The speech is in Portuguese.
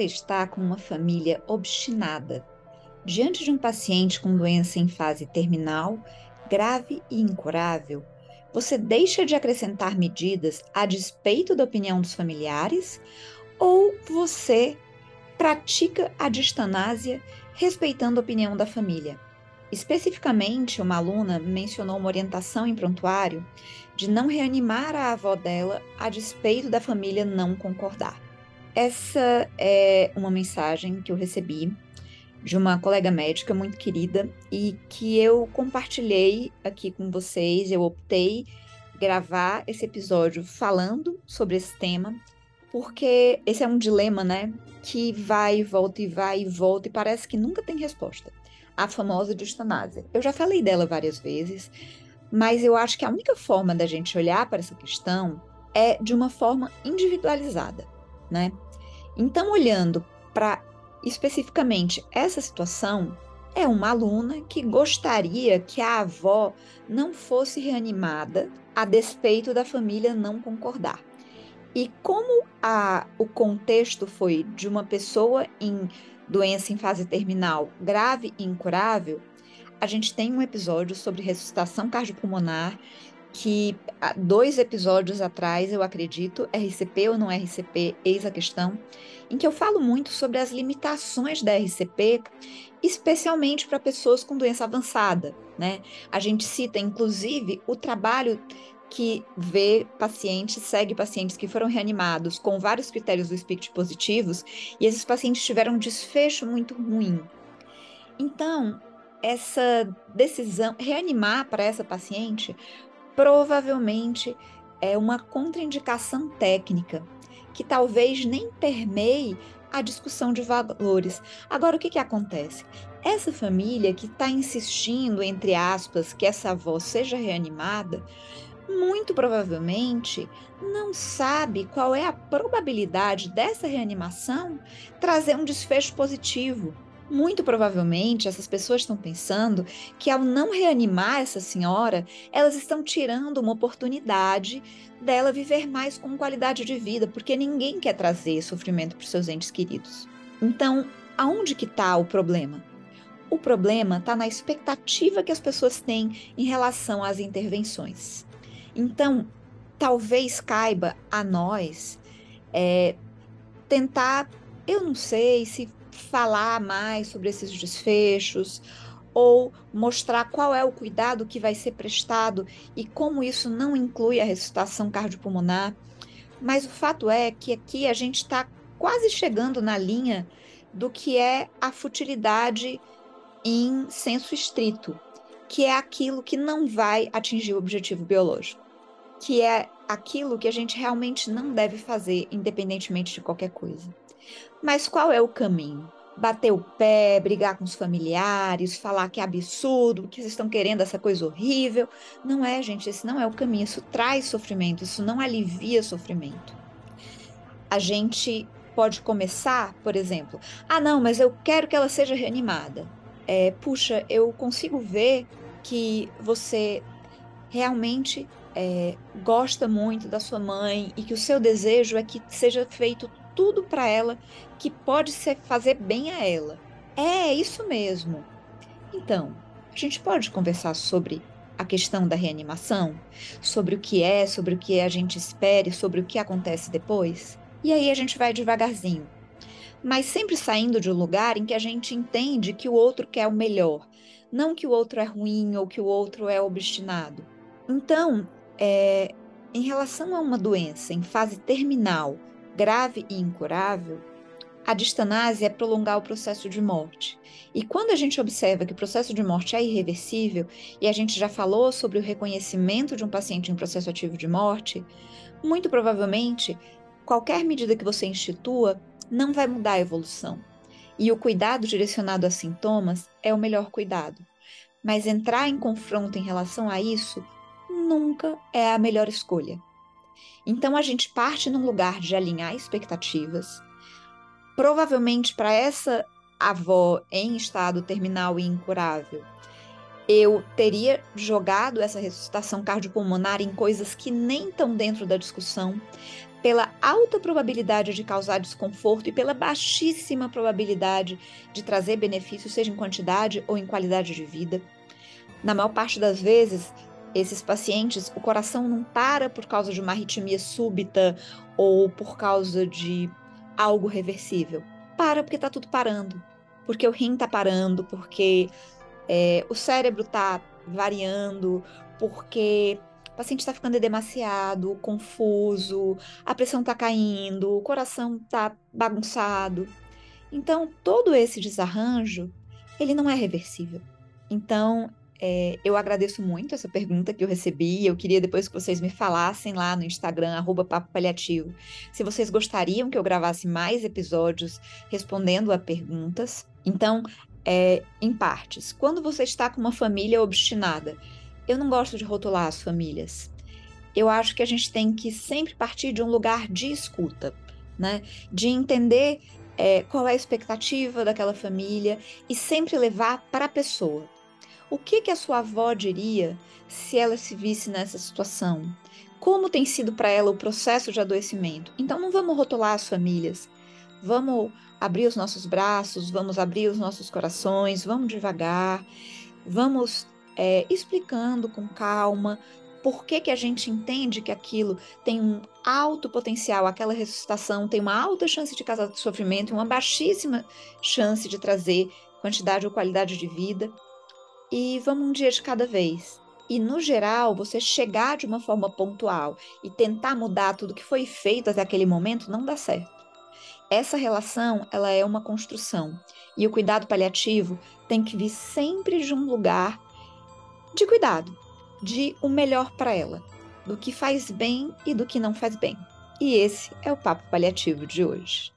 você está com uma família obstinada, diante de um paciente com doença em fase terminal, grave e incurável, você deixa de acrescentar medidas a despeito da opinião dos familiares ou você pratica a distanásia respeitando a opinião da família? Especificamente, uma aluna mencionou uma orientação em prontuário de não reanimar a avó dela a despeito da família não concordar. Essa é uma mensagem que eu recebi de uma colega médica muito querida e que eu compartilhei aqui com vocês. Eu optei gravar esse episódio falando sobre esse tema, porque esse é um dilema, né? Que vai e volta e vai e volta e parece que nunca tem resposta. A famosa distanásia. Eu já falei dela várias vezes, mas eu acho que a única forma da gente olhar para essa questão é de uma forma individualizada, né? Então, olhando para especificamente essa situação, é uma aluna que gostaria que a avó não fosse reanimada a despeito da família não concordar. E como a, o contexto foi de uma pessoa em doença em fase terminal grave e incurável, a gente tem um episódio sobre ressuscitação cardiopulmonar que dois episódios atrás, eu acredito, RCP ou não RCP, eis a questão, em que eu falo muito sobre as limitações da RCP, especialmente para pessoas com doença avançada, né? A gente cita, inclusive, o trabalho que vê pacientes, segue pacientes que foram reanimados com vários critérios do SPICT positivos, e esses pacientes tiveram um desfecho muito ruim. Então, essa decisão, reanimar para essa paciente provavelmente é uma contraindicação técnica que talvez nem permeie a discussão de valores. Agora, o que, que acontece? Essa família que está insistindo, entre aspas, que essa avó seja reanimada, muito provavelmente não sabe qual é a probabilidade dessa reanimação trazer um desfecho positivo. Muito provavelmente essas pessoas estão pensando que ao não reanimar essa senhora, elas estão tirando uma oportunidade dela viver mais com qualidade de vida, porque ninguém quer trazer sofrimento para os seus entes queridos. Então, aonde que está o problema? O problema está na expectativa que as pessoas têm em relação às intervenções. Então, talvez caiba a nós é, tentar, eu não sei se falar mais sobre esses desfechos ou mostrar qual é o cuidado que vai ser prestado e como isso não inclui a ressuscitação cardiopulmonar. Mas o fato é que aqui a gente está quase chegando na linha do que é a futilidade em senso estrito, que é aquilo que não vai atingir o objetivo biológico, que é aquilo que a gente realmente não deve fazer, independentemente de qualquer coisa. Mas qual é o caminho? Bater o pé, brigar com os familiares, falar que é absurdo, que vocês estão querendo essa coisa horrível. Não é, gente, esse não é o caminho. Isso traz sofrimento, isso não alivia sofrimento. A gente pode começar, por exemplo, ah, não, mas eu quero que ela seja reanimada. É, puxa, eu consigo ver que você realmente é, gosta muito da sua mãe e que o seu desejo é que seja feito tudo para ela que pode ser fazer bem a ela. É isso mesmo. Então, a gente pode conversar sobre a questão da reanimação, sobre o que é, sobre o que a gente espere, sobre o que acontece depois. E aí a gente vai devagarzinho, mas sempre saindo de um lugar em que a gente entende que o outro quer o melhor, não que o outro é ruim ou que o outro é obstinado. Então, é, em relação a uma doença em fase terminal, grave e incurável, a distanásia é prolongar o processo de morte. E quando a gente observa que o processo de morte é irreversível, e a gente já falou sobre o reconhecimento de um paciente em processo ativo de morte, muito provavelmente qualquer medida que você institua não vai mudar a evolução. E o cuidado direcionado a sintomas é o melhor cuidado. Mas entrar em confronto em relação a isso nunca é a melhor escolha. Então a gente parte num lugar de alinhar expectativas. Provavelmente para essa avó em estado terminal e incurável, eu teria jogado essa ressuscitação cardiopulmonar em coisas que nem estão dentro da discussão, pela alta probabilidade de causar desconforto e pela baixíssima probabilidade de trazer benefícios, seja em quantidade ou em qualidade de vida. Na maior parte das vezes, esses pacientes, o coração não para por causa de uma arritmia súbita ou por causa de algo reversível. Para porque está tudo parando. Porque o rim está parando, porque é, o cérebro está variando, porque o paciente está ficando demasiado confuso, a pressão está caindo, o coração está bagunçado. Então, todo esse desarranjo, ele não é reversível. Então, é, eu agradeço muito essa pergunta que eu recebi. Eu queria depois que vocês me falassem lá no Instagram, arroba Papo Paliativo, se vocês gostariam que eu gravasse mais episódios respondendo a perguntas. Então, é, em partes. Quando você está com uma família obstinada, eu não gosto de rotular as famílias. Eu acho que a gente tem que sempre partir de um lugar de escuta, né? De entender é, qual é a expectativa daquela família e sempre levar para a pessoa. O que, que a sua avó diria se ela se visse nessa situação? Como tem sido para ela o processo de adoecimento? Então, não vamos rotular as famílias. Vamos abrir os nossos braços, vamos abrir os nossos corações, vamos devagar, vamos é, explicando com calma por que, que a gente entende que aquilo tem um alto potencial, aquela ressuscitação tem uma alta chance de causar sofrimento e uma baixíssima chance de trazer quantidade ou qualidade de vida. E vamos um dia de cada vez. E no geral, você chegar de uma forma pontual e tentar mudar tudo que foi feito até aquele momento não dá certo. Essa relação, ela é uma construção. E o cuidado paliativo tem que vir sempre de um lugar de cuidado, de o melhor para ela, do que faz bem e do que não faz bem. E esse é o papo paliativo de hoje.